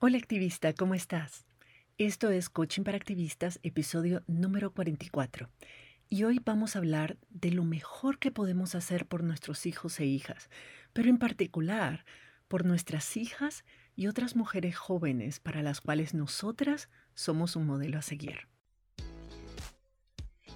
Hola activista, ¿cómo estás? Esto es Coaching para Activistas, episodio número 44. Y hoy vamos a hablar de lo mejor que podemos hacer por nuestros hijos e hijas, pero en particular por nuestras hijas y otras mujeres jóvenes para las cuales nosotras somos un modelo a seguir.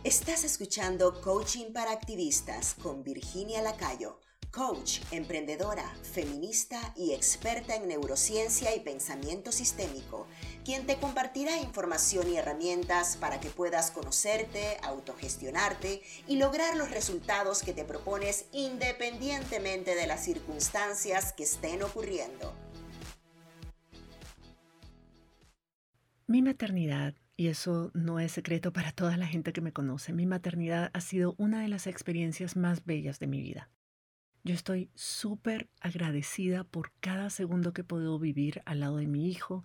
Estás escuchando Coaching para Activistas con Virginia Lacayo coach, emprendedora, feminista y experta en neurociencia y pensamiento sistémico, quien te compartirá información y herramientas para que puedas conocerte, autogestionarte y lograr los resultados que te propones independientemente de las circunstancias que estén ocurriendo. Mi maternidad y eso no es secreto para toda la gente que me conoce. Mi maternidad ha sido una de las experiencias más bellas de mi vida. Yo estoy súper agradecida por cada segundo que he podido vivir al lado de mi hijo,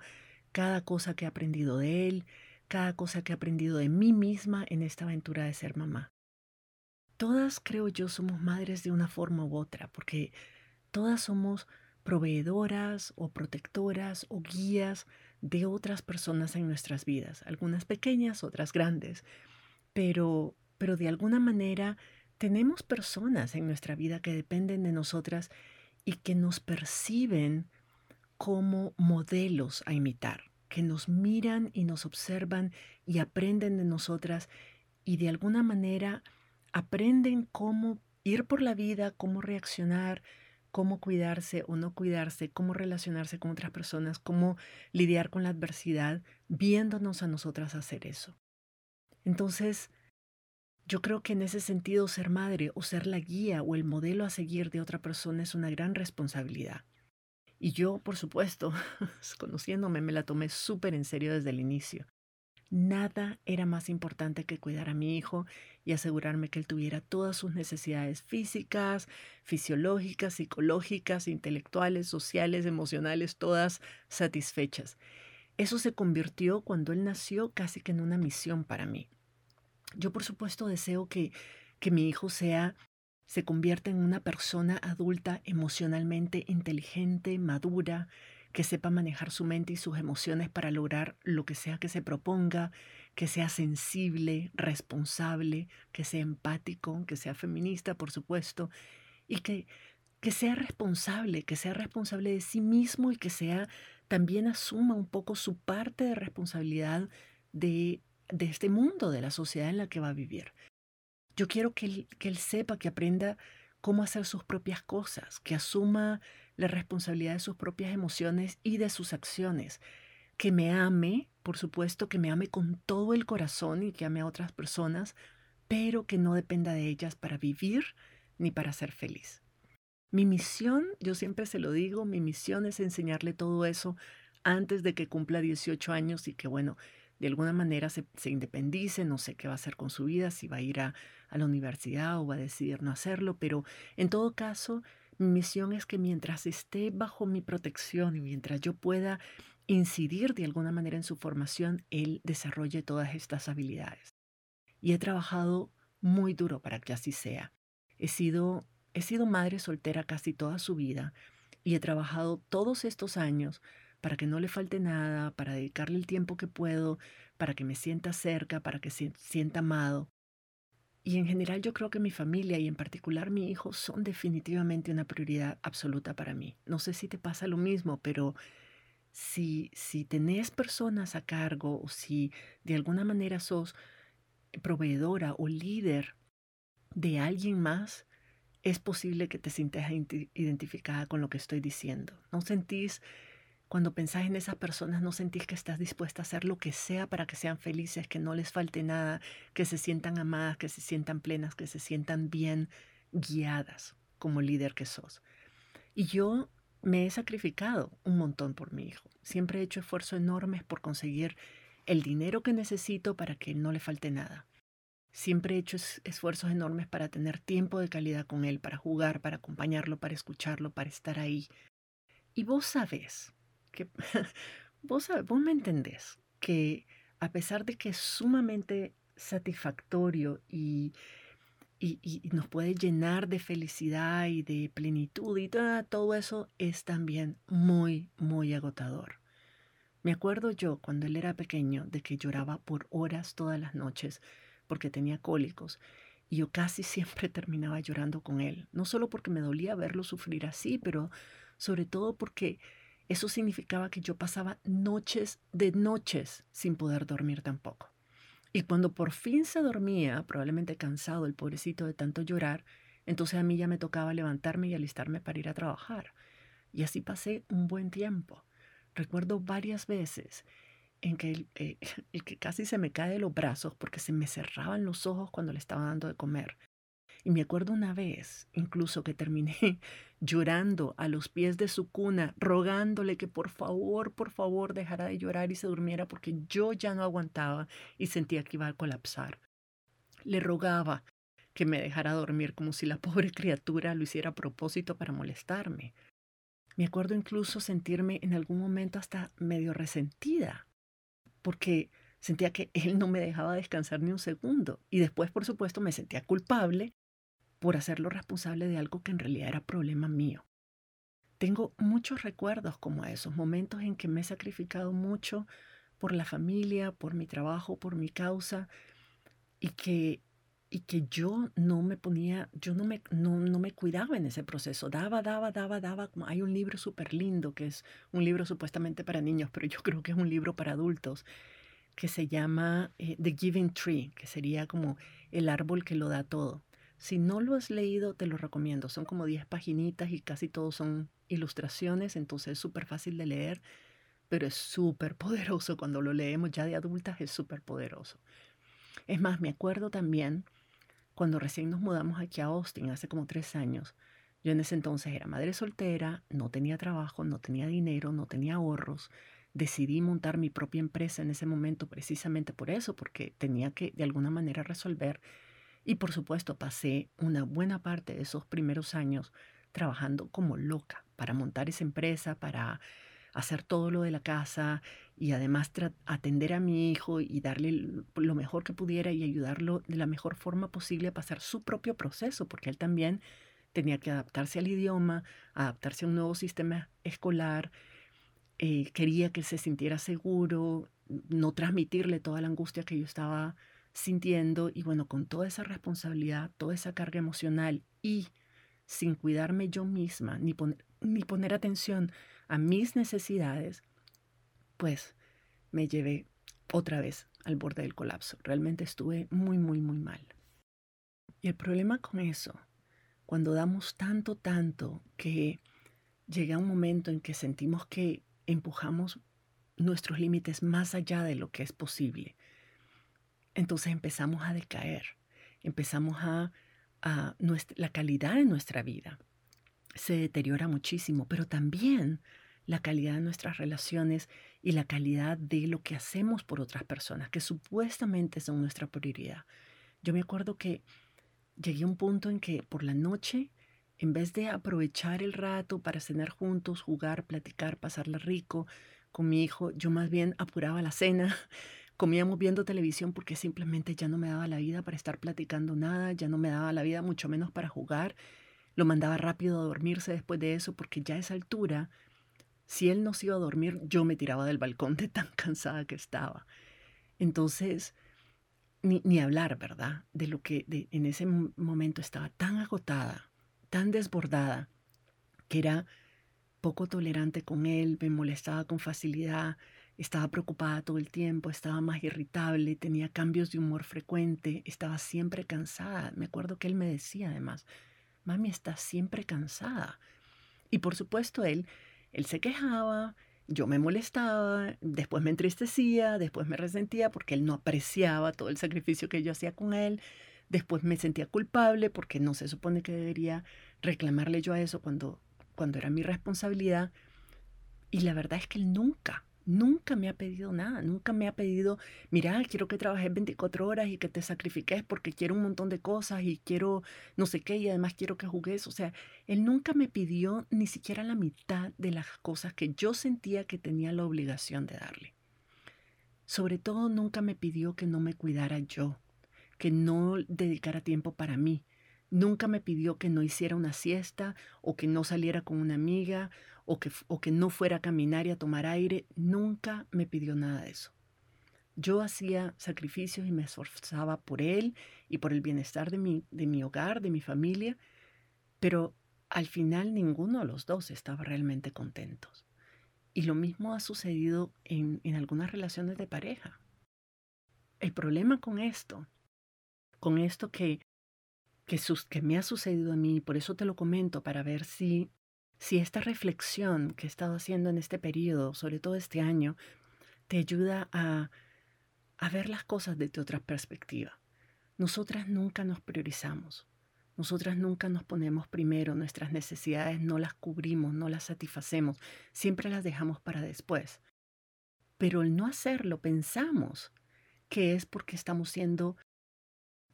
cada cosa que he aprendido de él, cada cosa que he aprendido de mí misma en esta aventura de ser mamá. Todas, creo yo, somos madres de una forma u otra, porque todas somos proveedoras o protectoras o guías de otras personas en nuestras vidas, algunas pequeñas, otras grandes, pero, pero de alguna manera tenemos personas en nuestra vida que dependen de nosotras y que nos perciben como modelos a imitar, que nos miran y nos observan y aprenden de nosotras y de alguna manera aprenden cómo ir por la vida, cómo reaccionar, cómo cuidarse o no cuidarse, cómo relacionarse con otras personas, cómo lidiar con la adversidad, viéndonos a nosotras hacer eso. Entonces, yo creo que en ese sentido ser madre o ser la guía o el modelo a seguir de otra persona es una gran responsabilidad. Y yo, por supuesto, conociéndome, me la tomé súper en serio desde el inicio. Nada era más importante que cuidar a mi hijo y asegurarme que él tuviera todas sus necesidades físicas, fisiológicas, psicológicas, intelectuales, sociales, emocionales, todas satisfechas. Eso se convirtió cuando él nació casi que en una misión para mí. Yo por supuesto deseo que, que mi hijo sea, se convierta en una persona adulta emocionalmente inteligente, madura, que sepa manejar su mente y sus emociones para lograr lo que sea que se proponga, que sea sensible, responsable, que sea empático, que sea feminista, por supuesto, y que, que sea responsable, que sea responsable de sí mismo y que sea también asuma un poco su parte de responsabilidad de de este mundo, de la sociedad en la que va a vivir. Yo quiero que él, que él sepa, que aprenda cómo hacer sus propias cosas, que asuma la responsabilidad de sus propias emociones y de sus acciones, que me ame, por supuesto, que me ame con todo el corazón y que ame a otras personas, pero que no dependa de ellas para vivir ni para ser feliz. Mi misión, yo siempre se lo digo, mi misión es enseñarle todo eso antes de que cumpla 18 años y que, bueno, de alguna manera se, independice, no sé qué va a hacer con su vida, si va a ir a, a la universidad o va a decidir no hacerlo, pero en todo caso, mi misión es que mientras esté bajo mi protección y mientras yo pueda incidir de alguna manera en su formación, él desarrolle todas estas habilidades. Y he trabajado muy duro para que así sea. He sido, he sido madre soltera casi toda su vida y he trabajado todos estos años para que no le falte nada, para dedicarle el tiempo que puedo, para que me sienta cerca, para que se sienta amado. Y en general yo creo que mi familia y en particular mi hijo son definitivamente una prioridad absoluta para mí. No sé si te pasa lo mismo, pero si, si tenés personas a cargo o si de alguna manera sos proveedora o líder de alguien más, es posible que te sientas identificada con lo que estoy diciendo. ¿No sentís cuando pensás en esas personas, no sentís que estás dispuesta a hacer lo que sea para que sean felices, que no les falte nada, que se sientan amadas, que se sientan plenas, que se sientan bien guiadas como líder que sos. Y yo me he sacrificado un montón por mi hijo. Siempre he hecho esfuerzos enormes por conseguir el dinero que necesito para que no le falte nada. Siempre he hecho esfuerzos enormes para tener tiempo de calidad con él, para jugar, para acompañarlo, para escucharlo, para estar ahí. Y vos sabés que vos, vos me entendés que a pesar de que es sumamente satisfactorio y, y, nos puede llenar de felicidad y de plenitud y todo, todo eso es también muy, muy agotador. Me acuerdo yo, cuando él era pequeño, de que lloraba por horas todas las noches porque tenía cólicos. Y yo casi siempre terminaba llorando con él, no solo porque me dolía verlo sufrir así, pero sobre todo porque eso significaba que yo pasaba noches de noches sin poder dormir tampoco. Y cuando por fin se dormía, probablemente cansado el pobrecito de tanto llorar, entonces a mí ya me tocaba levantarme y alistarme para ir a trabajar. Y así pasé un buen tiempo. Recuerdo varias veces en que eh, el, que casi se me cae de los brazos porque se me cerraban los ojos cuando le estaba dando de comer. Y me acuerdo una vez, incluso que terminé llorando a los pies de su cuna, rogándole que por favor, por favor dejara de llorar y se durmiera porque yo ya no aguantaba y sentía que iba a colapsar. Le rogaba que me dejara dormir como si la pobre criatura lo hiciera a propósito para molestarme. Me acuerdo incluso sentirme en algún momento hasta medio resentida, porque sentía que él no me dejaba descansar ni un segundo. Y después, por supuesto, me sentía culpable por hacerlo responsable de algo que en realidad era problema mío. Tengo muchos recuerdos como esos, momentos en que me he sacrificado mucho por la familia, por mi trabajo, por mi causa, y que y que yo no me ponía, yo no me, no, no me cuidaba en ese proceso. Daba, daba, daba, daba. Hay un libro súper lindo que es un libro supuestamente para niños, pero yo creo que es un libro para adultos, que se llama eh, The Giving Tree, que sería como el árbol que lo da todo. Si no lo has leído, te lo recomiendo. Son como 10 paginitas y casi todos son ilustraciones, entonces es súper fácil de leer, pero es súper poderoso. Cuando lo leemos ya de adultas es súper poderoso. Es más, me acuerdo también cuando recién nos mudamos aquí a Austin, hace como tres años, yo en ese entonces era madre soltera, no tenía trabajo, no tenía dinero, no tenía ahorros. Decidí montar mi propia empresa en ese momento precisamente por eso, porque tenía que de alguna manera resolver. Y por supuesto pasé una buena parte de esos primeros años trabajando como loca para montar esa empresa, para hacer todo lo de la casa y además atender a mi hijo y darle lo mejor que pudiera y ayudarlo de la mejor forma posible a pasar su propio proceso, porque él también tenía que adaptarse al idioma, adaptarse a un nuevo sistema escolar, eh, quería que se sintiera seguro, no transmitirle toda la angustia que yo estaba sintiendo y bueno, con toda esa responsabilidad, toda esa carga emocional y sin cuidarme yo misma, ni, ni poner atención a mis necesidades, pues me llevé otra vez al borde del colapso. Realmente estuve muy, muy, muy mal. Y el problema con eso, cuando damos tanto, tanto, que llega un momento en que sentimos que empujamos nuestros límites más allá de lo que es posible, entonces empezamos a decaer, empezamos a, a nuestra, la calidad de nuestra vida se deteriora muchísimo, pero también la calidad de nuestras relaciones y la calidad de lo que hacemos por otras personas, que supuestamente son nuestra prioridad. Yo me acuerdo que llegué a un punto en que por la noche, en vez de aprovechar el rato para cenar juntos, jugar, platicar, pasarla rico con mi hijo, yo más bien apuraba la cena, comíamos viendo televisión porque simplemente ya no me daba la vida para estar platicando nada, ya no me daba la vida mucho menos para jugar lo mandaba rápido a dormirse después de eso porque ya a esa altura, si él no se iba a dormir, yo me tiraba del balcón de tan cansada que estaba. Entonces, ni, ni hablar, ¿verdad? De lo que en ese momento estaba tan agotada, tan desbordada, que era poco tolerante con él, me molestaba con facilidad, estaba preocupada todo el tiempo, estaba más irritable, tenía cambios de humor frecuente, estaba siempre cansada. Me acuerdo que él me decía además, mami está siempre cansada. Y por supuesto él, él se quejaba, yo me molestaba, después me entristecía, después me resentía porque él no apreciaba todo el sacrificio que yo hacía con él, después me sentía culpable porque no se supone que debería reclamarle yo a eso cuando, cuando era mi responsabilidad. Y la verdad es que él nunca, nunca me ha pedido nada, nunca me ha pedido, mira, quiero que trabajes 24 horas y que te sacrifiques porque quiero un montón de cosas y quiero no sé qué y además quiero que jugues. O sea, él nunca me pidió ni siquiera la mitad de las cosas que yo sentía que tenía la obligación de darle. Sobre todo, nunca me pidió que no me cuidara yo, que no dedicara tiempo para mí. Nunca me pidió que no hiciera una siesta o que no saliera con una amiga o que, o que no fuera a caminar y a tomar aire, nunca me pidió nada de eso. Yo hacía sacrificios y me esforzaba por él y por el bienestar de mi, de mi hogar, de mi familia, pero al final ninguno de los dos estaba realmente contentos. Y lo mismo ha sucedido en, en algunas relaciones de pareja. El problema con esto, con esto que, que, que me ha sucedido a mí, por eso te lo comento, para ver si, si esta reflexión que he estado haciendo en este periodo, sobre todo este año, te ayuda a, a ver las cosas desde otra perspectiva. Nosotras nunca nos priorizamos. Nosotras nunca nos ponemos primero, nuestras necesidades no las cubrimos, no las satisfacemos, siempre las dejamos para después. Pero el no hacerlo pensamos que es porque estamos siendo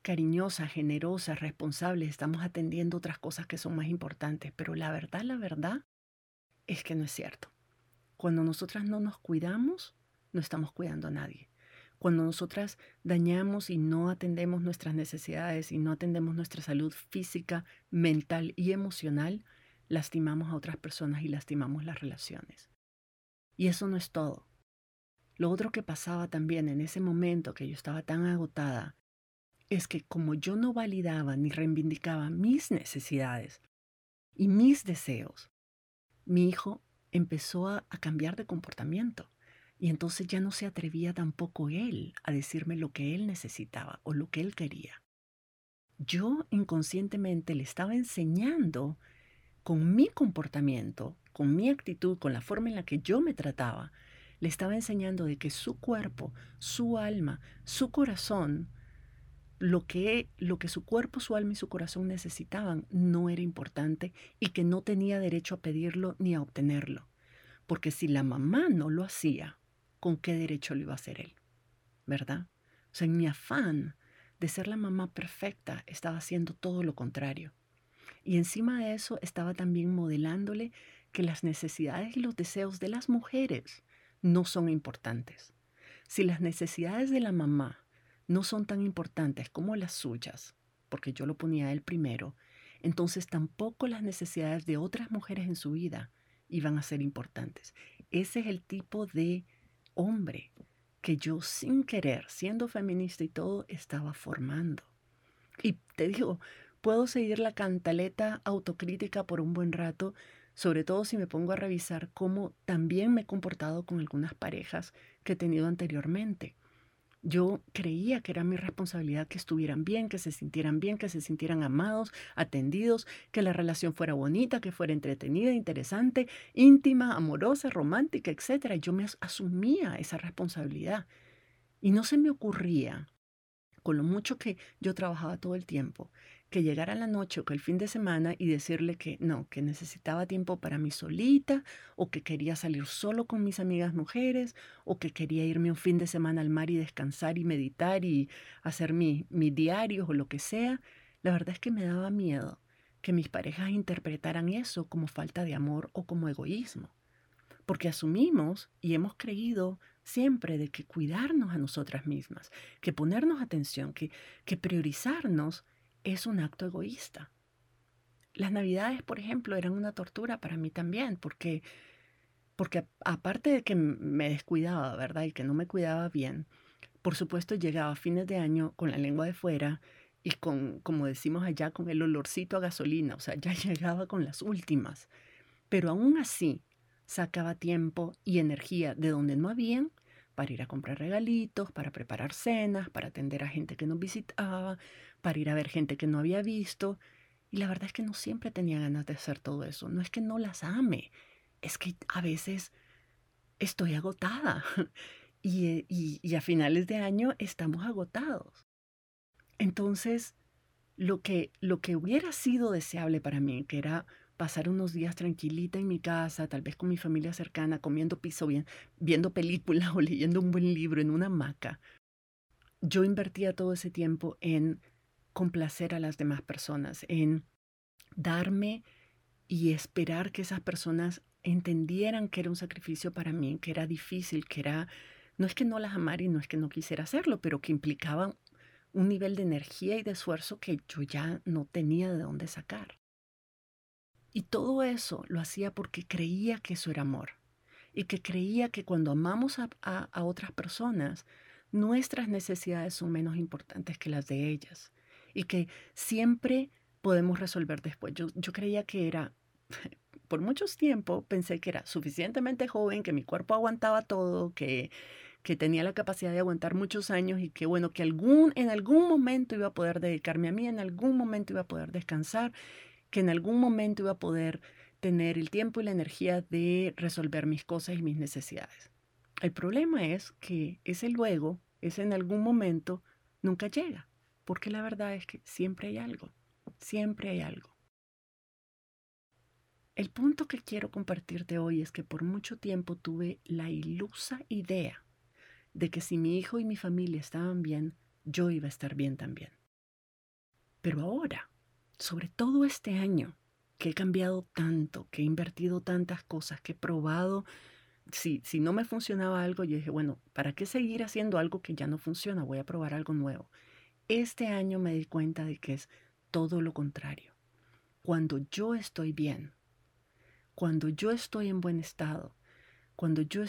cariñosas, generosas, responsables, estamos atendiendo otras cosas que son más importantes, pero la verdad, la verdad es que no es cierto. Cuando nosotras no nos cuidamos, no estamos cuidando a nadie. Cuando nosotras dañamos y no atendemos nuestras necesidades y no atendemos nuestra salud física, mental y emocional, lastimamos a otras personas y lastimamos las relaciones. Y eso no es todo. Lo otro que pasaba también en ese momento que yo estaba tan agotada es que como yo no validaba ni reivindicaba mis necesidades y mis deseos, mi hijo empezó a, cambiar de comportamiento. Y entonces ya no se atrevía tampoco él a decirme lo que él necesitaba o lo que él quería. Yo inconscientemente le estaba enseñando con mi comportamiento, con mi actitud, con la forma en la que yo me trataba, le estaba enseñando de que su cuerpo, su alma, su corazón, lo que, lo que su cuerpo, su alma y su corazón necesitaban no era importante y que no tenía derecho a pedirlo ni a obtenerlo. Porque si la mamá no lo hacía, con qué derecho lo iba a hacer él, ¿verdad? O sea, en mi afán de ser la mamá perfecta, estaba haciendo todo lo contrario. Y encima de eso estaba también modelándole que las necesidades y los deseos de las mujeres no son importantes. Si las necesidades de la mamá no son tan importantes como las suyas, porque yo lo ponía él primero, entonces tampoco las necesidades de otras mujeres en su vida iban a ser importantes. Ese es el tipo de hombre que yo sin querer, siendo feminista y todo, estaba formando. Y te digo, puedo seguir la cantaleta autocrítica por un buen rato, sobre todo si me pongo a revisar cómo también me he comportado con algunas parejas que he tenido anteriormente. Yo creía que era mi responsabilidad que estuvieran bien, que se sintieran bien, que se sintieran amados, atendidos, que la relación fuera bonita, que fuera entretenida, interesante, íntima, amorosa, romántica, etc. Yo me asumía esa responsabilidad. Y no se me ocurría, con lo mucho que yo trabajaba todo el tiempo, que llegara la noche o que el fin de semana y decirle que no, que necesitaba tiempo para mí solita, o que quería salir solo con mis amigas mujeres, o que quería irme un fin de semana al mar y descansar y meditar y hacer mi, mi diario o lo que sea, la verdad es que me daba miedo que mis parejas interpretaran eso como falta de amor o como egoísmo. Porque asumimos y hemos creído siempre de que cuidarnos a nosotras mismas, que ponernos atención, que, que priorizarnos es un acto egoísta. Las navidades, por ejemplo, eran una tortura para mí también, porque, porque aparte de que me descuidaba, ¿verdad? Y que no me cuidaba bien, por supuesto llegaba a fines de año con la lengua de fuera y con, como decimos allá, con el olorcito a gasolina, o sea, ya llegaba con las últimas. Pero aún así, sacaba tiempo y energía de donde no habían para ir a comprar regalitos, para preparar cenas, para atender a gente que nos visitaba, para ir a ver gente que no había visto. Y la verdad es que no siempre tenía ganas de hacer todo eso. No es que no las ame, es que a veces estoy agotada. y, y a finales de año estamos agotados. Entonces, lo que, lo que hubiera sido deseable para mí, que era pasar unos días tranquilita en mi casa, tal vez con mi familia cercana, comiendo piso bien, viendo películas o leyendo un buen libro en una hamaca, yo invertía todo ese tiempo en complacer a las demás personas, en darme y esperar que esas personas entendieran que era un sacrificio para mí, que era difícil, que era, no es que no las amara y no es que no quisiera hacerlo, pero que implicaba un nivel de energía y de esfuerzo que yo ya no tenía de dónde sacar. Y todo eso lo hacía porque creía que eso era amor y que creía que cuando amamos a, a otras personas, nuestras necesidades son menos importantes que las de ellas y que siempre podemos resolver después. Yo, yo creía que era, por muchos tiempo pensé que era suficientemente joven, que mi cuerpo aguantaba todo, que, que tenía la capacidad de aguantar muchos años y que bueno, que algún, en algún momento iba a poder dedicarme a mí, en algún momento iba a poder descansar, que en algún momento iba a poder tener el tiempo y la energía de resolver mis cosas y mis necesidades. El problema es que ese luego, ese en algún momento, nunca llega, porque la verdad es que siempre hay algo, siempre hay algo. El punto que quiero compartirte hoy es que por mucho tiempo tuve la ilusa idea de que si mi hijo y mi familia estaban bien, yo iba a estar bien también. Pero ahora, sobre todo este año, que he cambiado tanto, que he invertido tantas cosas, que he probado, si, si no me funcionaba algo, yo dije, bueno, ¿para qué seguir haciendo algo que ya no funciona? Voy a probar algo nuevo. Este año me di cuenta de que es todo lo contrario. Cuando yo estoy bien, cuando yo estoy en buen estado, cuando yo,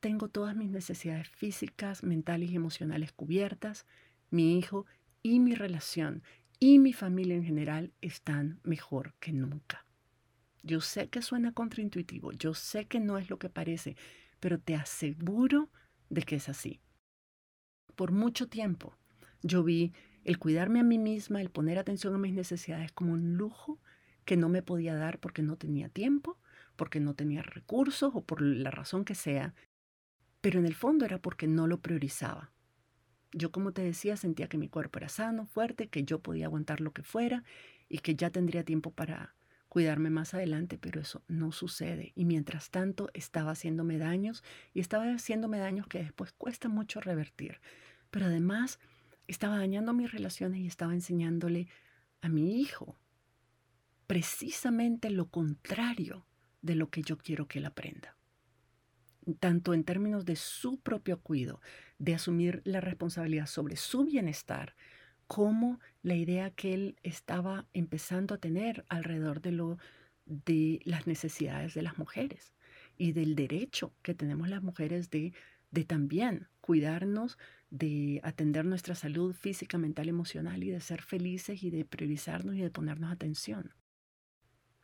tengo todas mis necesidades físicas, mentales y emocionales cubiertas, mi hijo y mi relación y mi familia en general están mejor que nunca. Yo sé que suena contraintuitivo, yo sé que no es lo que parece, pero te aseguro de que es así. Por mucho tiempo yo vi el cuidarme a mí misma, el poner atención a mis necesidades como un lujo que no me podía dar porque no tenía tiempo, porque no tenía recursos o por la razón que sea, pero en el fondo era porque no lo priorizaba. Yo, como te decía, sentía que mi cuerpo era sano, fuerte, que yo podía aguantar lo que fuera y que ya tendría tiempo para cuidarme más adelante, pero eso no sucede. Y mientras tanto estaba haciéndome daños y estaba haciéndome daños que después cuesta mucho revertir. Pero además estaba dañando mis relaciones y estaba enseñándole a mi hijo precisamente lo contrario de lo que yo quiero que él aprenda. Tanto en términos de su propio cuidado, de asumir la responsabilidad sobre su bienestar, como la idea que él estaba empezando a tener alrededor de, lo, de las necesidades de las mujeres y del derecho que tenemos las mujeres de, de también cuidarnos, de atender nuestra salud física, mental, emocional y de ser felices y de priorizarnos y de ponernos atención.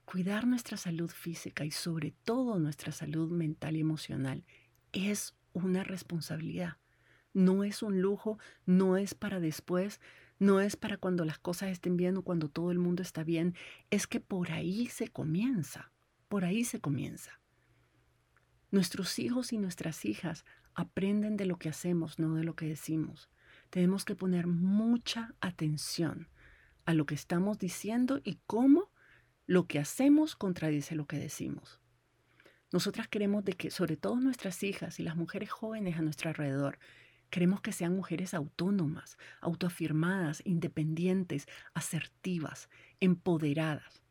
Cuidar nuestra salud física y sobre todo nuestra salud mental y emocional es una responsabilidad. No es un lujo, no es para después, no es para cuando las cosas estén bien o cuando todo el mundo está bien. Es que por ahí se comienza, por ahí se comienza. Nuestros hijos y nuestras hijas aprenden de lo que hacemos, no de lo que decimos. Tenemos que poner mucha atención a lo que estamos diciendo y cómo lo que hacemos contradice lo que decimos. Nosotras queremos de que, sobre todo nuestras hijas y las mujeres jóvenes a nuestro alrededor, queremos que sean mujeres autónomas, autoafirmadas, independientes, asertivas, empoderadas.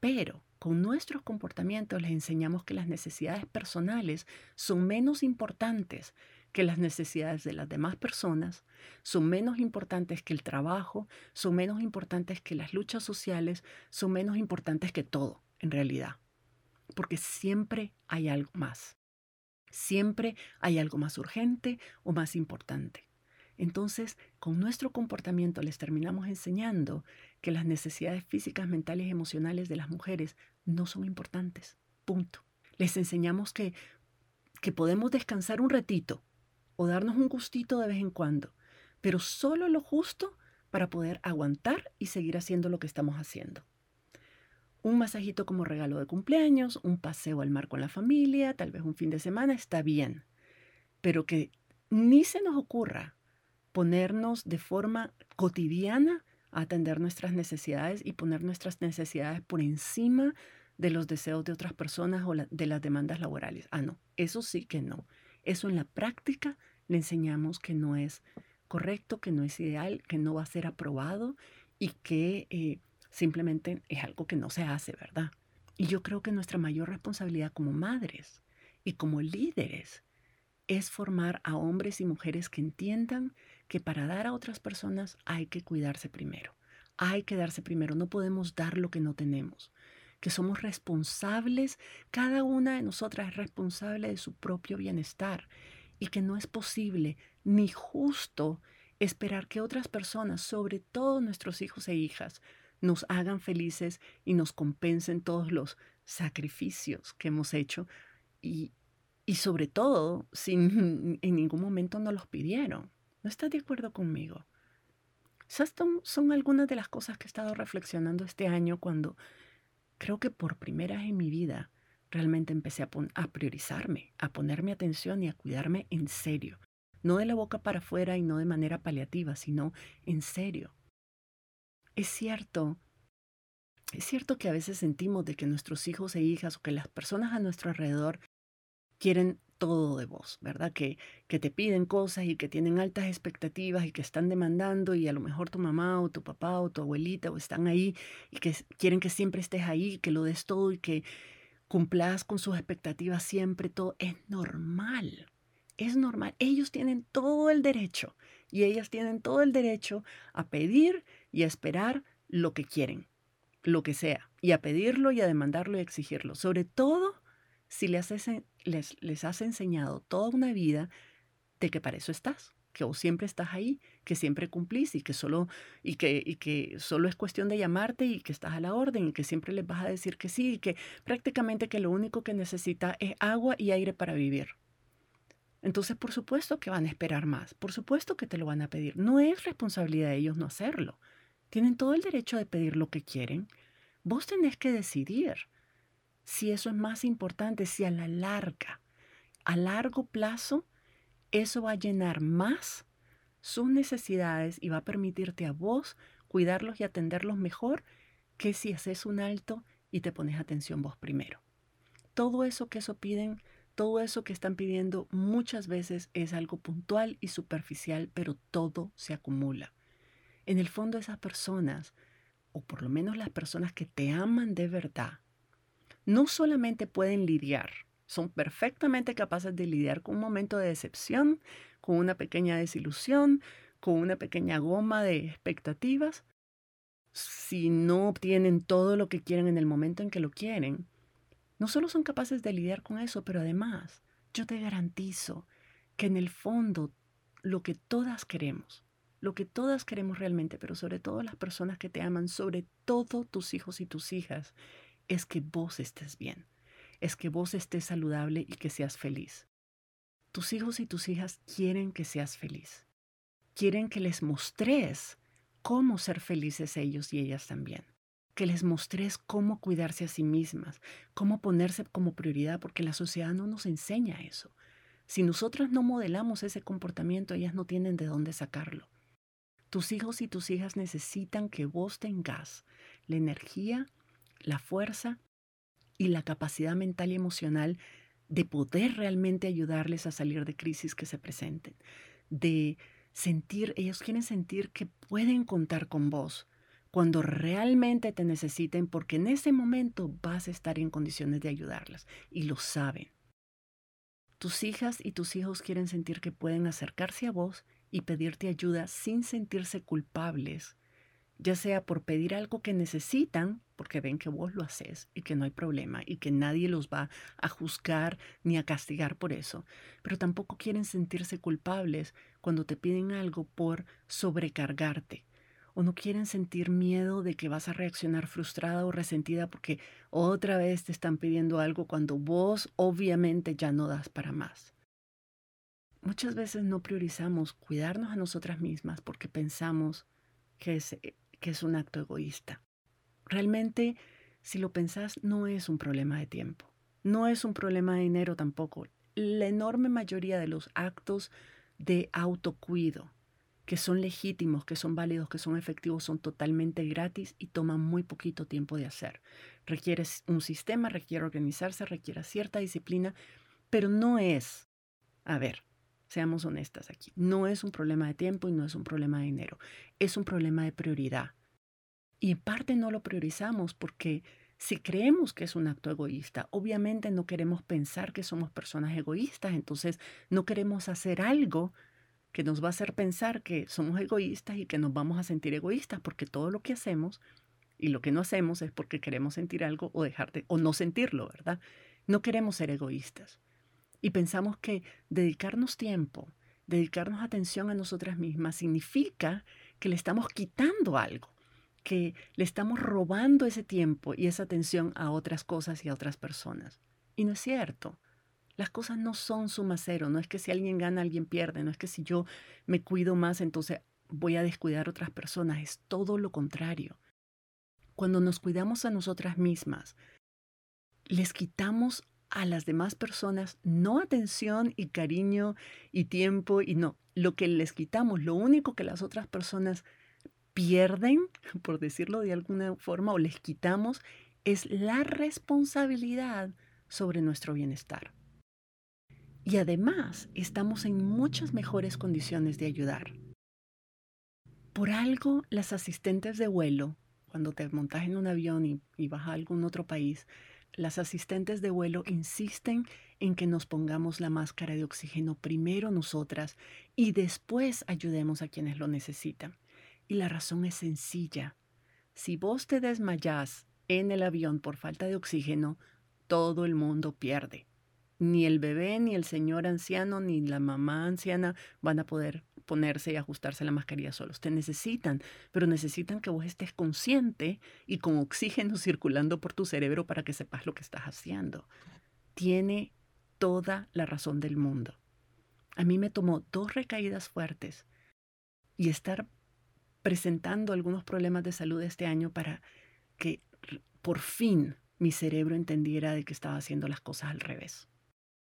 Pero con nuestros comportamientos les enseñamos que las necesidades personales son menos importantes que las necesidades de las demás personas son menos importantes que el trabajo, son menos importantes que las luchas sociales, son menos importantes que todo, en realidad. Porque siempre hay algo más. Siempre hay algo más urgente o más importante. Entonces, con nuestro comportamiento les terminamos enseñando que las necesidades físicas, mentales y emocionales de las mujeres no son importantes. Punto. Les enseñamos que, que podemos descansar un ratito o darnos un gustito de vez en cuando, pero solo lo justo para poder aguantar y seguir haciendo lo que estamos haciendo. Un masajito como regalo de cumpleaños, un paseo al mar con la familia, tal vez un fin de semana, está bien, pero que ni se nos ocurra ponernos de forma cotidiana atender nuestras necesidades y poner nuestras necesidades por encima de los deseos de otras personas o de las demandas laborales. Ah, no, eso sí que no. Eso en la práctica le enseñamos que no es correcto, que no es ideal, que no va a ser aprobado y que eh, simplemente es algo que no se hace, ¿verdad? Y yo creo que nuestra mayor responsabilidad como madres y como líderes es formar a hombres y mujeres que entiendan que para dar a otras personas hay que cuidarse primero, hay que darse primero, no podemos dar lo que no tenemos. que somos responsables, cada una de nosotras es responsable de su propio bienestar y que no es posible ni justo esperar que otras personas, sobre todo nuestros hijos e hijas, nos hagan felices y nos compensen todos los sacrificios que hemos hecho y, y sobre todo sin en ningún momento nos los pidieron. ¿No estás de acuerdo conmigo? Esas son algunas de las cosas que he estado reflexionando este año cuando creo que por primera vez en mi vida realmente empecé a, a, priorizarme, a ponerme atención y a cuidarme en serio. No de la boca para afuera y no de manera paliativa, sino en serio. Es cierto, es cierto que a veces sentimos de que nuestros hijos e hijas o que las personas a nuestro alrededor quieren todo de vos, ¿verdad? Que, que te piden cosas y que tienen altas expectativas y que están demandando y a lo mejor tu mamá o tu papá o tu abuelita o están ahí y que quieren que siempre estés ahí, que lo des todo y que cumplas con sus expectativas siempre, todo es normal. Es normal. Ellos tienen todo el derecho y ellas tienen todo el derecho a pedir y a esperar lo que quieren, lo que sea, y a pedirlo y a demandarlo y exigirlo. Sobre todo si les, les, les has enseñado toda una vida de que para eso estás, que vos siempre estás ahí, que siempre cumplís y que solo, y que, y que solo es cuestión de llamarte y que estás a la orden y que siempre les vas a decir que sí y que prácticamente que lo único que necesita es agua y aire para vivir. Entonces, por supuesto que van a esperar más, por supuesto que te lo van a pedir. No es responsabilidad de ellos no hacerlo. Tienen todo el derecho de pedir lo que quieren. Vos tenés que decidir si eso es más importante, si a la larga, a largo plazo, eso va a llenar más sus necesidades y va a permitirte a vos cuidarlos y atenderlos mejor que si haces un alto y te pones atención vos primero. Todo eso que eso piden, todo eso que están pidiendo muchas veces es algo puntual y superficial, pero todo se acumula. En el fondo esas personas, o por lo menos las personas que te aman de verdad, no solamente pueden lidiar, son perfectamente capaces de lidiar con un momento de decepción, con una pequeña desilusión, con una pequeña goma de expectativas. Si no obtienen todo lo que quieren en el momento en que lo quieren, no solo son capaces de lidiar con eso, pero además yo te garantizo que en el fondo lo que todas queremos, lo que todas queremos realmente, pero sobre todo las personas que te aman, sobre todo tus hijos y tus hijas, es que vos estés bien, es que vos estés saludable y que seas feliz. Tus hijos y tus hijas quieren que seas feliz. Quieren que les mostres cómo ser felices ellos y ellas también. Que les mostres cómo cuidarse a sí mismas, cómo ponerse como prioridad, porque la sociedad no nos enseña eso. Si nosotras no modelamos ese comportamiento, ellas no tienen de dónde sacarlo. Tus hijos y tus hijas necesitan que vos tengas la energía la fuerza y la capacidad mental y emocional de poder realmente ayudarles a salir de crisis que se presenten, de sentir, ellos quieren sentir que pueden contar con vos cuando realmente te necesiten, porque en ese momento vas a estar en condiciones de ayudarlas y lo saben. Tus hijas y tus hijos quieren sentir que pueden acercarse a vos y pedirte ayuda sin sentirse culpables ya sea por pedir algo que necesitan, porque ven que vos lo haces y que no hay problema y que nadie los va a juzgar ni a castigar por eso, pero tampoco quieren sentirse culpables cuando te piden algo por sobrecargarte o no quieren sentir miedo de que vas a reaccionar frustrada o resentida porque otra vez te están pidiendo algo cuando vos obviamente ya no das para más. Muchas veces no priorizamos cuidarnos a nosotras mismas porque pensamos que es eh, que es un acto egoísta. Realmente, si lo pensás, no es un problema de tiempo, no es un problema de dinero tampoco. La enorme mayoría de los actos de autocuido, que son legítimos, que son válidos, que son efectivos, son totalmente gratis y toman muy poquito tiempo de hacer. Requiere un sistema, requiere organizarse, requiere cierta disciplina, pero no es, a ver, Seamos honestas aquí. No es un problema de tiempo y no es un problema de dinero. Es un problema de prioridad. Y en parte no lo priorizamos porque si creemos que es un acto egoísta, obviamente no queremos pensar que somos personas egoístas, entonces no queremos hacer algo que nos va a hacer pensar que somos egoístas y que nos vamos a sentir egoístas, porque todo lo que hacemos Y lo que no hacemos es porque queremos sentir algo o dejarte o no sentirlo, ¿verdad? No queremos ser egoístas. Y pensamos que dedicarnos tiempo, dedicarnos atención a nosotras mismas significa que le estamos quitando algo, que le estamos robando ese tiempo y esa atención a otras cosas y a otras personas. Y no es cierto. Las cosas no son suma cero, no es que si alguien gana, alguien pierde, no es que si yo me cuido más, entonces voy a descuidar a otras personas, es todo lo contrario. Cuando nos cuidamos a nosotras mismas, les quitamos a las demás personas no atención y cariño y tiempo y no, lo que les quitamos, lo único que las otras personas pierden, por decirlo de alguna forma, o les quitamos, es la responsabilidad sobre nuestro bienestar. Y además estamos en muchas mejores condiciones de ayudar. Por algo, las asistentes de vuelo, cuando te montas en un avión y, y vas a algún otro país, las asistentes de vuelo insisten en que nos pongamos la máscara de oxígeno primero nosotras y después ayudemos a quienes lo necesitan. Y la razón es sencilla. Si vos te desmayás en el avión por falta de oxígeno, todo el mundo pierde. Ni el bebé, ni el señor anciano, ni la mamá anciana van a poder ponerse y ajustarse la mascarilla solos. Te necesitan, pero necesitan que vos estés consciente y con oxígeno circulando por tu cerebro para que sepas lo que estás haciendo. Tiene toda la razón del mundo. A mí me tomó dos recaídas fuertes y estar presentando algunos problemas de salud este año para que por fin mi cerebro entendiera de que estaba haciendo las cosas al revés.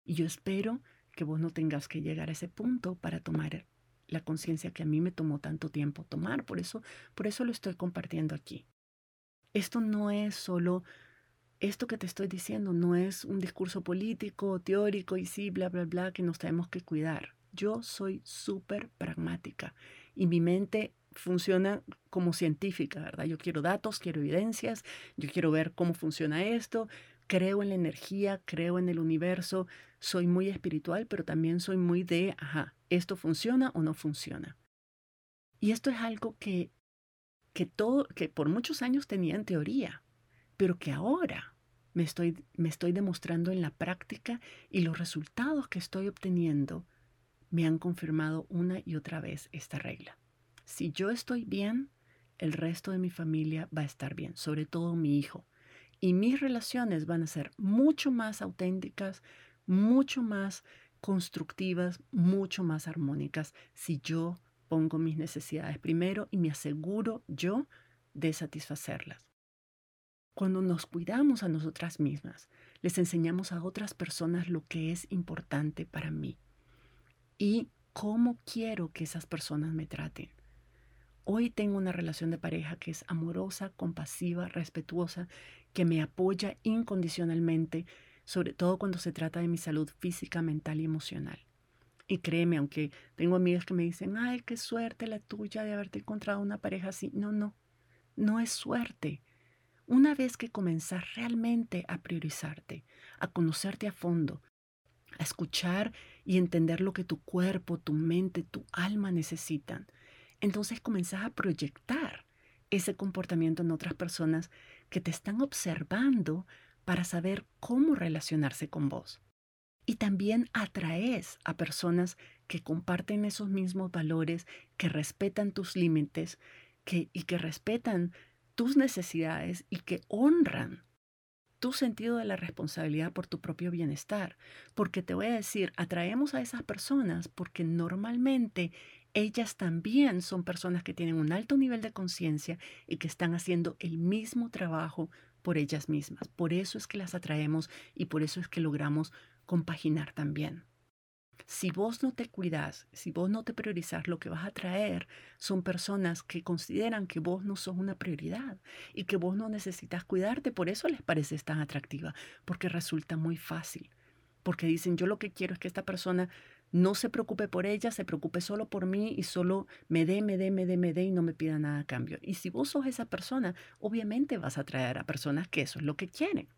Y yo espero que vos no tengas que llegar a ese punto para tomar la conciencia que a mí me tomó tanto tiempo tomar. Por eso, por eso lo estoy compartiendo aquí. Esto no es solo, esto que te estoy diciendo no es un discurso político, teórico y sí, bla, bla, bla, que nos tenemos que cuidar. Yo soy súper pragmática y mi mente funciona como científica, ¿verdad? Yo quiero datos, quiero evidencias, yo quiero ver cómo funciona esto, creo en la energía, creo en el universo, soy muy espiritual, pero también soy muy de, ajá, esto funciona o no funciona. Y esto es algo que, que, todo, que por muchos años tenía en teoría, pero que ahora me estoy, me estoy demostrando en la práctica y los resultados que estoy obteniendo me han confirmado una y otra vez esta regla. Si yo estoy bien, el resto de mi familia va a estar bien, sobre todo mi hijo. Y mis relaciones van a ser mucho más auténticas, mucho más constructivas, mucho más armónicas si yo pongo mis necesidades primero y me aseguro yo de satisfacerlas. Cuando nos cuidamos a nosotras mismas, les enseñamos a otras personas lo que es importante para mí y cómo quiero que esas personas me traten. Hoy tengo una relación de pareja que es amorosa, compasiva, respetuosa, que me apoya incondicionalmente sobre todo cuando se trata de mi salud física, mental y emocional. Y créeme, aunque tengo amigas que me dicen, ay, qué suerte la tuya de haberte encontrado una pareja así. No, no, no es suerte. Una vez que comenzás realmente a priorizarte, a conocerte a fondo, a escuchar y entender lo que tu cuerpo, tu mente, tu alma necesitan, entonces comenzás a proyectar ese comportamiento en otras personas que te están observando para saber cómo relacionarse con vos. Y también atraes a personas que comparten esos mismos valores, que respetan tus límites y que respetan tus necesidades y que honran tu sentido de la responsabilidad por tu propio bienestar. Porque te voy a decir, atraemos a esas personas porque normalmente ellas también son personas que tienen un alto nivel de conciencia y que están haciendo el mismo trabajo por ellas mismas. Por eso es que las atraemos y por eso es que logramos compaginar también. Si vos no te cuidas, si vos no te priorizas, lo que vas a traer son personas que consideran que vos no sos una prioridad y que vos no necesitas cuidarte. Por eso les parece tan atractiva, porque resulta muy fácil. Porque dicen, yo lo que quiero es que esta persona no se preocupe por ella, se preocupe solo por mí y solo me dé, me dé, me dé, me dé y no me pida nada a cambio. Y si vos sos esa persona, obviamente vas a atraer a personas que eso es lo que quieren.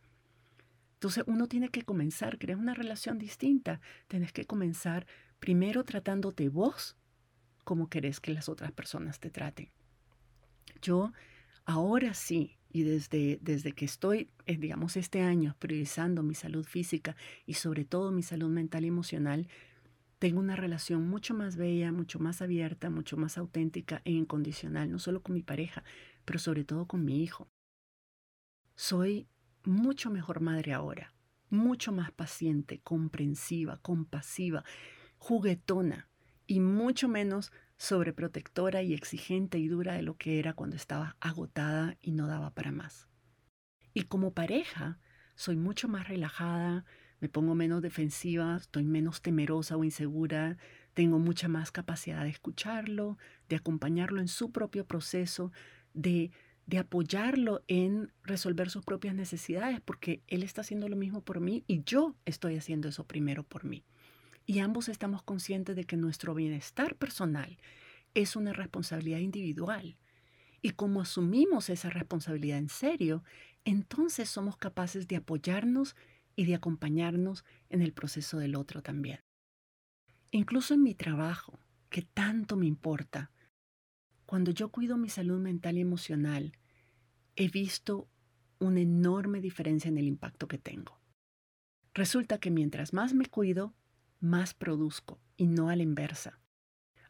Entonces uno tiene que comenzar, crear una relación distinta. Tienes que comenzar primero tratándote vos como querés que las otras personas te traten. Yo ahora sí y desde, desde que estoy, eh, digamos, este año priorizando mi salud física y sobre todo mi salud mental y emocional, tengo una relación mucho más bella, mucho más abierta, mucho más auténtica e incondicional, no solo con mi pareja, pero sobre todo con mi hijo. Soy mucho mejor madre ahora, mucho más paciente, comprensiva, compasiva, juguetona y mucho menos sobreprotectora y exigente y dura de lo que era cuando estaba agotada y no daba para más. Y como pareja, soy mucho más relajada, me pongo menos defensiva, estoy menos temerosa o insegura, tengo mucha más capacidad de escucharlo, de acompañarlo en su propio proceso, de, de apoyarlo en resolver sus propias necesidades, porque él está haciendo lo mismo por mí y yo estoy haciendo eso primero por mí. Y ambos estamos conscientes de que nuestro bienestar personal es una responsabilidad individual. Y como asumimos esa responsabilidad en serio, entonces somos capaces de apoyarnos y de acompañarnos en el proceso del otro también. Incluso en mi trabajo, que tanto me importa, cuando yo cuido mi salud mental y emocional, he visto una enorme diferencia en el impacto que tengo. Resulta que mientras más me cuido, más produzco y no a la inversa.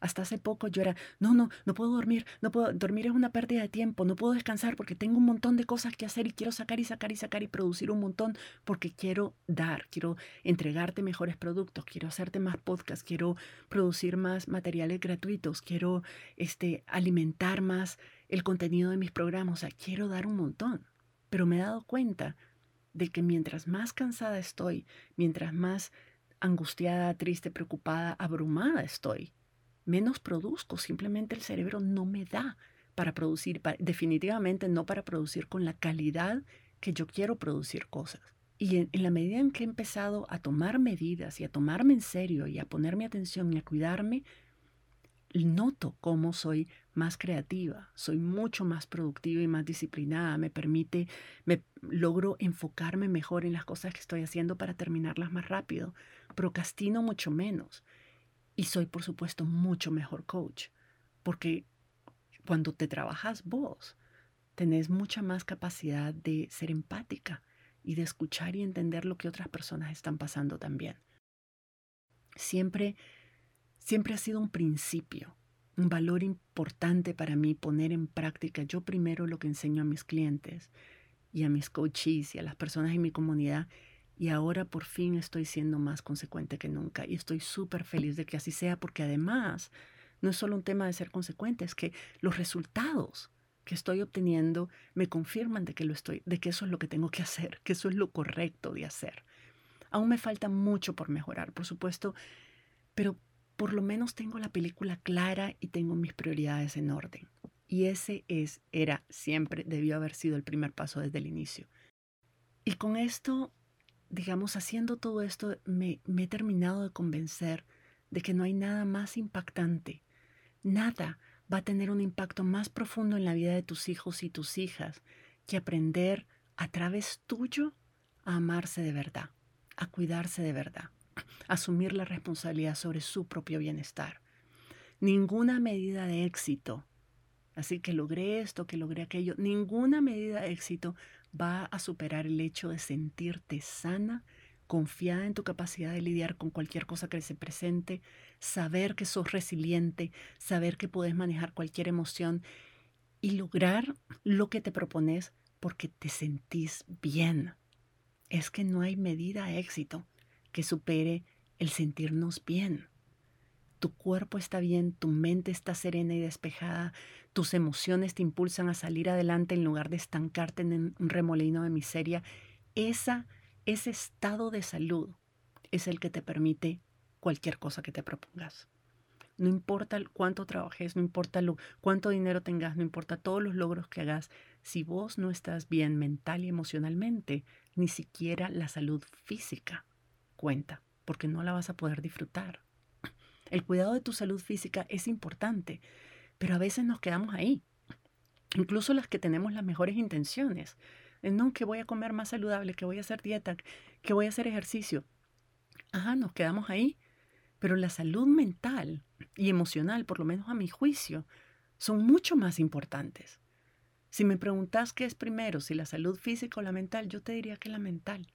Hasta hace poco yo era, no, no, no puedo dormir, no puedo, dormir es una pérdida de tiempo, no puedo descansar porque tengo un montón de cosas que hacer y quiero sacar y sacar y sacar y producir un montón porque quiero dar, quiero entregarte mejores productos, quiero hacerte más podcasts, quiero producir más materiales gratuitos, quiero este, alimentar más el contenido de mis programas, o sea, quiero dar un montón. Pero me he dado cuenta de que mientras más cansada estoy, mientras más angustiada, triste, preocupada, abrumada estoy, menos produzco. Simplemente el cerebro no me da para producir, definitivamente no para producir con la calidad que yo quiero producir cosas. Y en, la medida en que he empezado a tomar medidas y a tomarme en serio y a ponerme atención y a cuidarme, noto cómo soy más creativa, soy mucho más productiva y más disciplinada, me permite, me logro enfocarme mejor en las cosas que estoy haciendo para terminarlas más rápido, procrastino mucho menos y soy por supuesto mucho mejor coach, porque cuando te trabajas vos, tenés mucha más capacidad de ser empática y de escuchar y entender lo que otras personas están pasando también. Siempre siempre ha sido un principio un valor importante para mí poner en práctica yo primero lo que enseño a mis clientes y a mis coaches y a las personas en mi comunidad y ahora por fin estoy siendo más consecuente que nunca y estoy súper feliz de que así sea porque además no es solo un tema de ser consecuente, es que los resultados que estoy obteniendo me confirman de que lo estoy, de que eso es lo que tengo que hacer, que eso es lo correcto de hacer. Aún me falta mucho por mejorar, por supuesto, pero por lo menos tengo la película clara y tengo mis prioridades en orden. Y ese es, era, siempre debió haber sido el primer paso desde el inicio. Y con esto, digamos, haciendo todo esto, me, me he terminado de convencer de que no hay nada más impactante. Nada va a tener un impacto más profundo en la vida de tus hijos y tus hijas que aprender a través tuyo a amarse de verdad, a cuidarse de verdad asumir la responsabilidad sobre su propio bienestar. Ninguna medida de éxito, así que logré esto, que logré aquello, ninguna medida de éxito va a superar el hecho de sentirte sana, confiada en tu capacidad de lidiar con cualquier cosa que se presente, saber que sos resiliente, saber que puedes manejar cualquier emoción y lograr lo que te propones porque te sentís bien. Es que no hay medida de éxito que supere el sentirnos bien. Tu cuerpo está bien, tu mente está serena y despejada, tus emociones te impulsan a salir adelante en lugar de estancarte en un remolino de miseria. Esa, ese estado de salud es el que te permite cualquier cosa que te propongas. No importa cuánto trabajes, no importa cuánto dinero tengas, no importa todos los logros que hagas, si vos no estás bien mental y emocionalmente, ni siquiera la salud física cuenta, porque no la vas a poder disfrutar. El cuidado de tu salud física es importante, pero a veces nos quedamos ahí. Incluso las que tenemos las mejores intenciones. No, que voy a comer más saludable, que voy a hacer dieta, que voy a hacer ejercicio. Ajá, nos quedamos ahí. Pero la salud mental y emocional, por lo menos a mi juicio, son mucho más importantes. Si me preguntas qué es primero, si la salud física o la mental, yo te diría que la mental.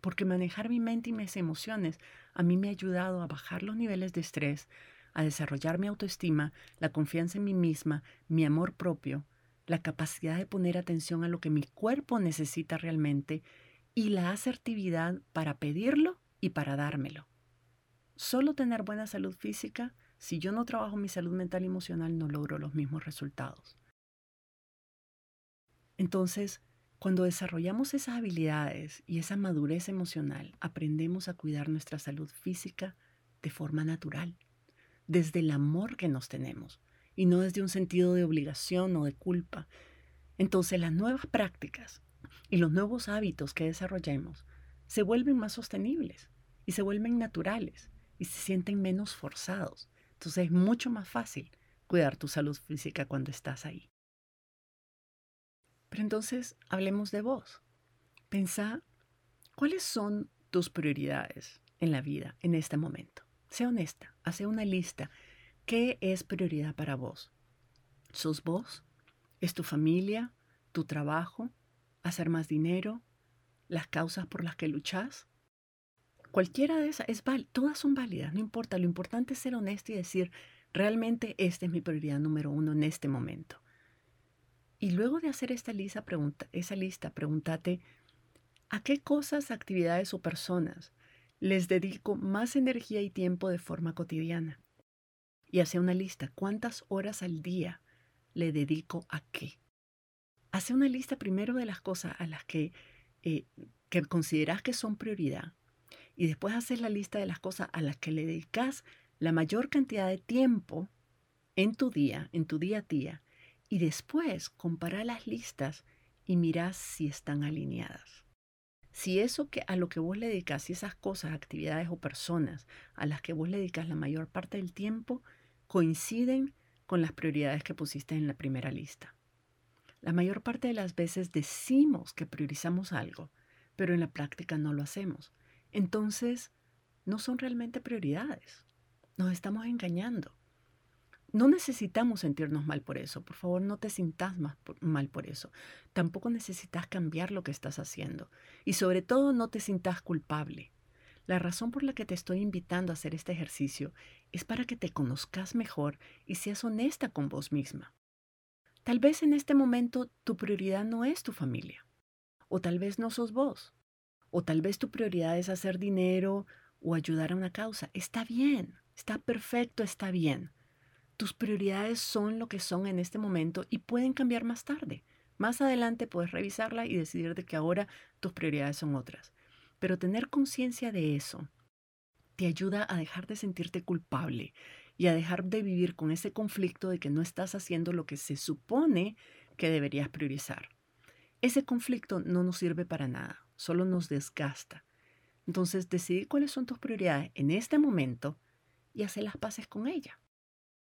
Porque manejar mi mente y mis emociones a mí me ha ayudado a bajar los niveles de estrés, a desarrollar mi autoestima, la confianza en mí misma, mi amor propio, la capacidad de poner atención a lo que mi cuerpo necesita realmente y la asertividad para pedirlo y para dármelo. Solo tener buena salud física, si yo no trabajo mi salud mental y emocional, no logro los mismos resultados. Entonces, cuando desarrollamos esas habilidades y esa madurez emocional, aprendemos a cuidar nuestra salud física de forma natural, desde el amor que nos tenemos y no desde un sentido de obligación o de culpa. Entonces las nuevas prácticas y los nuevos hábitos que desarrollemos se vuelven más sostenibles y se vuelven naturales y se sienten menos forzados. Entonces es mucho más fácil cuidar tu salud física cuando estás ahí. Entonces hablemos de vos. Pensá cuáles son tus prioridades en la vida en este momento. Sé honesta, hace una lista ¿Qué es prioridad para vos? ¿Sos vos? ¿Es tu familia? ¿Tu trabajo? ¿Hacer más dinero? ¿Las causas por las que luchás? Cualquiera de esas, es todas son válidas, no importa. Lo importante es ser honesto y decir, realmente esta es mi prioridad número uno en este momento. Y luego de hacer esta lista, pregunta, esa lista, pregúntate, ¿a qué cosas, actividades o personas les dedico más energía y tiempo de forma cotidiana? y hace una lista. ¿Cuántas horas al día le dedico a qué? Hace una lista primero de las cosas a las que, eh, que consideras que son prioridad y después haces la lista de las cosas a las que le dedicas la mayor cantidad de tiempo en tu día, en tu día a día, y después compara las listas y miras si están alineadas. Si eso que a lo que vos le dedicas, si esas cosas, actividades o personas a las que vos le dedicas la mayor parte del tiempo coinciden con las prioridades que pusiste en la primera lista. La mayor parte de las veces decimos que priorizamos algo, pero en la práctica no lo hacemos. Entonces, no son realmente prioridades. Nos estamos engañando. No necesitamos sentirnos mal por eso. Por favor, no te sintas mal por eso. Tampoco necesitas cambiar lo que estás haciendo. Y sobre todo, no te sintas culpable. La razón por la que te estoy invitando a hacer este ejercicio es para que te conozcas mejor y seas honesta con vos misma. Tal vez en este momento tu prioridad no es tu familia, o tal vez no sos vos, o tal vez tu prioridad es hacer dinero o ayudar a una causa. Está bien, está perfecto, está bien. Tus prioridades son lo que son en este momento y pueden cambiar más tarde. Más adelante puedes revisarla y decidir de que ahora tus prioridades son otras. Pero tener conciencia de eso te ayuda a dejar de sentirte culpable y a dejar de vivir con ese conflicto de que no estás haciendo lo que se supone que deberías priorizar. Ese conflicto no nos sirve para nada, solo nos desgasta. Entonces, decidir cuáles son tus prioridades en este momento y hacer las paces con ella.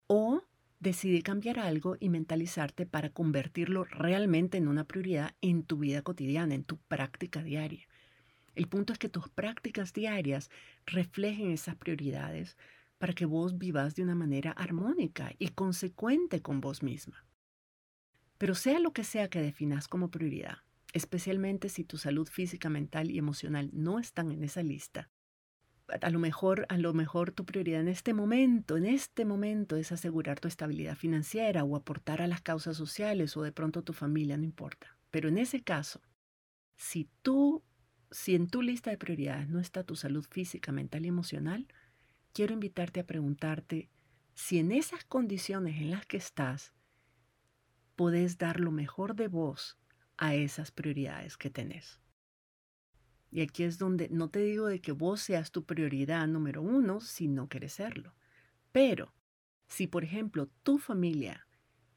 O decidir cambiar algo y mentalizarte para convertirlo realmente en una prioridad en tu vida cotidiana, en tu práctica diaria. El punto es que tus prácticas diarias reflejen esas prioridades para que vos vivas de una manera armónica y consecuente con vos misma. Pero sea lo que sea que definas como prioridad, especialmente si tu salud física, mental y emocional no están en esa lista, a lo mejor, a lo mejor tu prioridad en este momento, en este momento es asegurar tu estabilidad financiera o aportar a las causas sociales o de pronto tu familia, no importa. Pero en ese caso, si tú si en tu lista de prioridades no está tu salud física, mental y emocional, quiero invitarte a preguntarte si en esas condiciones en las que estás podés dar lo mejor de vos a esas prioridades que tenés. Y aquí es donde no te digo de que vos seas tu prioridad número uno si no quieres serlo. Pero si, por ejemplo, tu familia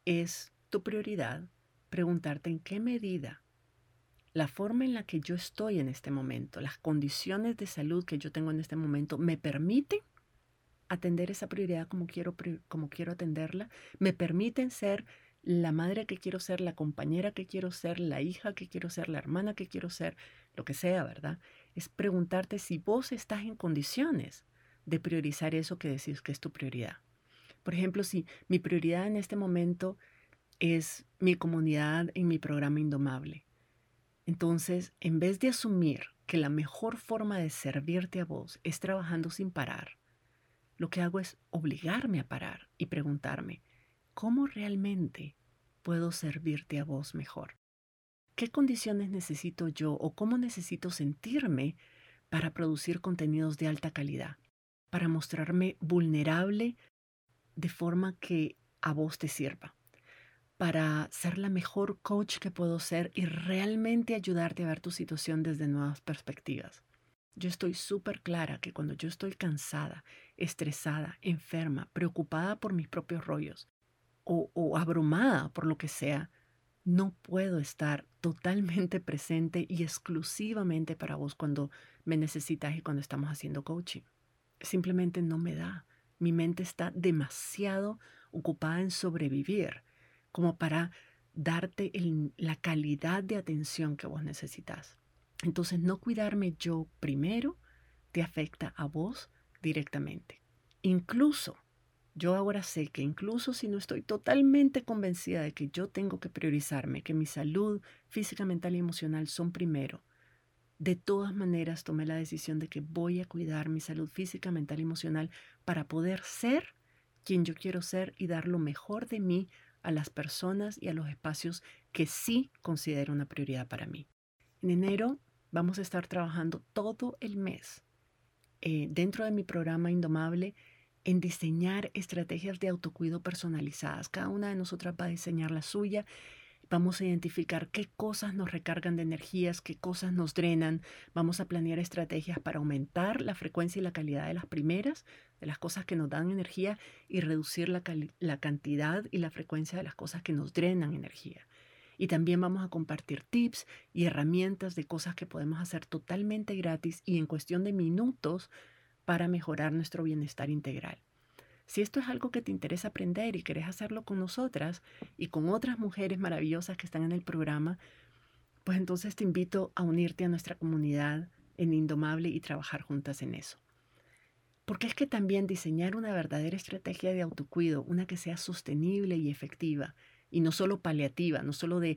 es tu prioridad, preguntarte en qué medida la forma en la que yo estoy en este momento, las condiciones de salud que yo tengo en este momento, me permiten atender esa prioridad como quiero, como quiero atenderla, me permiten ser la madre que quiero ser, la compañera que quiero ser, la hija que quiero ser, la hermana que quiero ser, lo que sea, ¿verdad? Es preguntarte si vos estás en condiciones de priorizar eso que decís que es tu prioridad. Por ejemplo, si mi prioridad en este momento es mi comunidad en mi programa Indomable. Entonces, en vez de asumir que la mejor forma de servirte a vos es trabajando sin parar, lo que hago es obligarme a parar y preguntarme, ¿cómo realmente puedo servirte a vos mejor? ¿Qué condiciones necesito yo o cómo necesito sentirme para producir contenidos de alta calidad? Para mostrarme vulnerable de forma que a vos te sirva. Para ser la mejor coach que puedo ser y realmente ayudarte a ver tu situación desde nuevas perspectivas. Yo estoy súper clara que cuando yo estoy cansada, estresada, enferma, preocupada por mis propios rollos o, o abrumada por lo que sea, no puedo estar totalmente presente y exclusivamente para vos cuando me necesitas y cuando estamos haciendo coaching. Simplemente no me da. Mi mente está demasiado ocupada en sobrevivir como para darte la calidad de atención que vos necesitas. Entonces, no cuidarme yo primero te afecta a vos directamente. Incluso yo ahora sé que incluso si no estoy totalmente convencida de que yo tengo que priorizarme, que mi salud física, mental y emocional son primero, de todas maneras tomé la decisión de que voy a cuidar mi salud física, mental y emocional para poder ser quien yo quiero ser y dar lo mejor de mí a las personas y a los espacios que sí considero una prioridad para mí. En enero vamos a estar trabajando todo el mes eh, dentro de mi programa Indomable en diseñar estrategias de autocuido personalizadas. Cada una de nosotras va a diseñar la suya. Vamos a identificar qué cosas nos recargan de energías, qué cosas nos drenan. Vamos a planear estrategias para aumentar la frecuencia y la calidad de las primeras, de las cosas que nos dan energía, y reducir la, la cantidad y la frecuencia de las cosas que nos drenan energía. Y también vamos a compartir tips y herramientas de cosas que podemos hacer totalmente gratis y en cuestión de minutos para mejorar nuestro bienestar integral. Si esto es algo que te interesa aprender y querés hacerlo con nosotras y con otras mujeres maravillosas que están en el programa, pues entonces te invito a unirte a nuestra comunidad en Indomable y trabajar juntas en eso. Porque es que también diseñar una verdadera estrategia de autocuido, una que sea sostenible y efectiva, y no solo paliativa, no solo de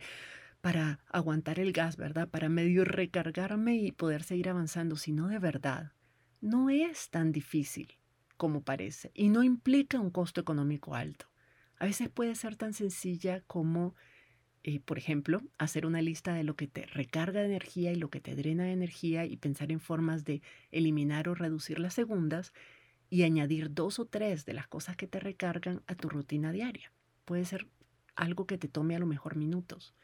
para aguantar el gas, ¿verdad? Para medio recargarme y poder seguir avanzando, sino de verdad, no es tan difícil como parece y no implica un costo económico alto. A veces puede ser tan sencilla como, eh, por ejemplo, hacer una lista de lo que te recarga de energía y lo que te drena de energía y pensar en formas de eliminar o reducir las segundas y añadir dos o tres de las cosas que te recargan a tu rutina diaria. Puede ser algo que te tome a lo mejor minutos.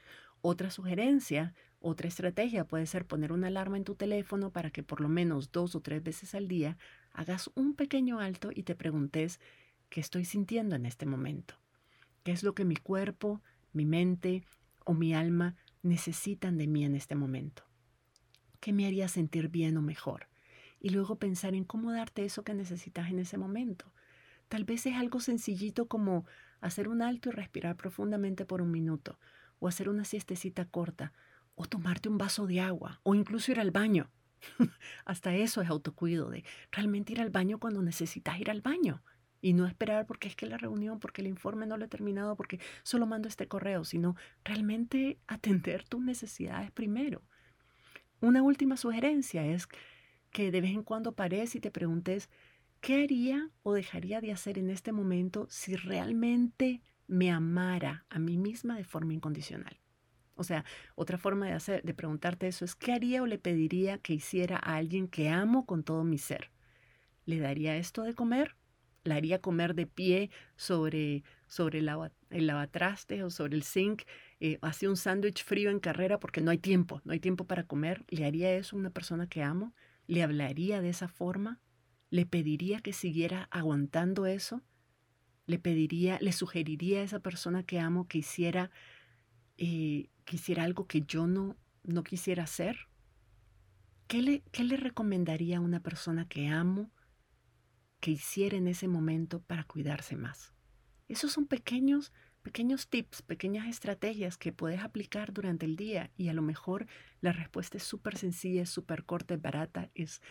Otra sugerencia otra estrategia puede ser poner una alarma en tu teléfono para que por lo menos dos o tres veces al día hagas un pequeño alto y te preguntes qué estoy sintiendo en este momento. ¿Qué es lo que mi cuerpo, mi mente o mi alma necesitan de mí en este momento? ¿Qué me haría sentir bien o mejor? Y luego pensar en cómo darte eso que necesitas en ese momento. Tal vez es algo sencillito como hacer un alto y respirar profundamente por un minuto, o hacer una siestecita corta, o tomarte un vaso de agua, o incluso ir al baño. Hasta eso es autocuido, de realmente ir al baño cuando necesitas ir al baño. Y no esperar porque es que la reunión, porque el informe no lo he terminado, porque solo mando este correo, sino realmente atender tus necesidades primero. Una última sugerencia es que de vez en cuando pares y te preguntes, ¿qué haría o dejaría de hacer en este momento si realmente me amara a mí misma de forma incondicional? O sea, otra forma de hacer, de preguntarte eso es, ¿qué haría o le pediría que hiciera a alguien que amo con todo mi ser? ¿Le daría esto de comer? ¿La haría comer de pie sobre, sobre el, lavatraste o sobre el zinc? Eh, ¿Hacía un sándwich frío en carrera porque no hay tiempo, no hay tiempo para comer? ¿Le haría eso a una persona que amo? ¿Le hablaría de esa forma? ¿Le pediría que siguiera aguantando eso? ¿Le pediría, le sugeriría a esa persona que amo que hiciera eh, quisiera algo que yo no, no quisiera hacer? ¿Qué le, ¿Qué le recomendaría a una persona que amo que hiciera en ese momento para cuidarse más? Esos son pequeños, pequeños tips, pequeñas estrategias que puedes aplicar durante el día y a lo mejor la respuesta es súper sencilla, es súper corta, es barata, es,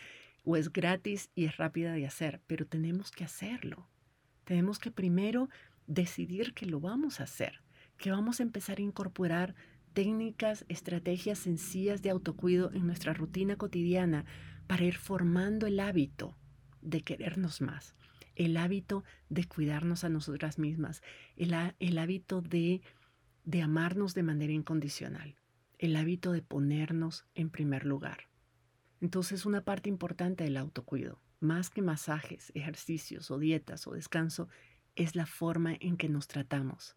o es gratis y es rápida de hacer, pero tenemos que hacerlo. Tenemos que primero decidir que lo vamos a hacer que vamos a empezar a incorporar técnicas, estrategias sencillas de autocuido en nuestra rutina cotidiana para ir formando el hábito de querernos más, el hábito de cuidarnos a nosotras mismas, el, hábito de, de amarnos de manera incondicional, el hábito de ponernos en primer lugar. Entonces una parte importante del autocuido, más que masajes, ejercicios o dietas o descanso, es la forma en que nos tratamos.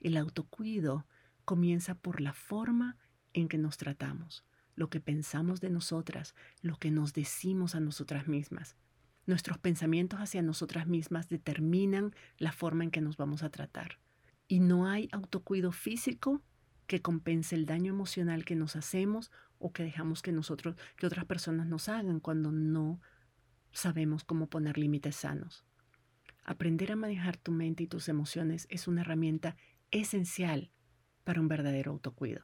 El autocuido comienza por la forma en que nos tratamos, lo que pensamos de nosotras, lo que nos decimos a nosotras mismas. Nuestros pensamientos hacia nosotras mismas determinan la forma en que nos vamos a tratar. Y no hay autocuido físico que compense el daño emocional que nos hacemos o que dejamos que nosotros, que otras personas nos hagan cuando no sabemos cómo poner límites sanos. Aprender a manejar tu mente y tus emociones es una herramienta esencial para un verdadero autocuido.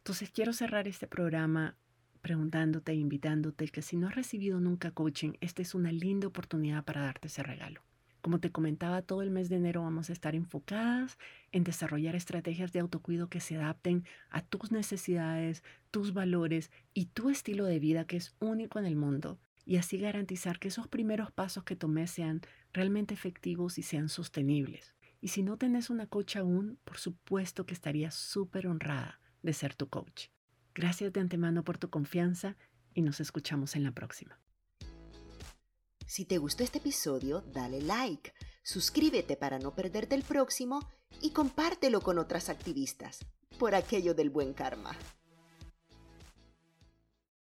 Entonces quiero cerrar este programa preguntándote e invitándote que si no has recibido nunca coaching, esta es una linda oportunidad para darte ese regalo. Como te comentaba, todo el mes de enero vamos a estar enfocadas en desarrollar estrategias de autocuido que se adapten a tus necesidades, tus valores y tu estilo de vida que es único en el mundo y así garantizar que esos primeros pasos que tomes sean realmente efectivos y sean sostenibles. Y si no tenés una coach aún, por supuesto que estaría súper honrada de ser tu coach. Gracias de antemano por tu confianza y nos escuchamos en la próxima. Si te gustó este episodio, dale like, suscríbete para no perderte el próximo y compártelo con otras activistas, por aquello del buen karma.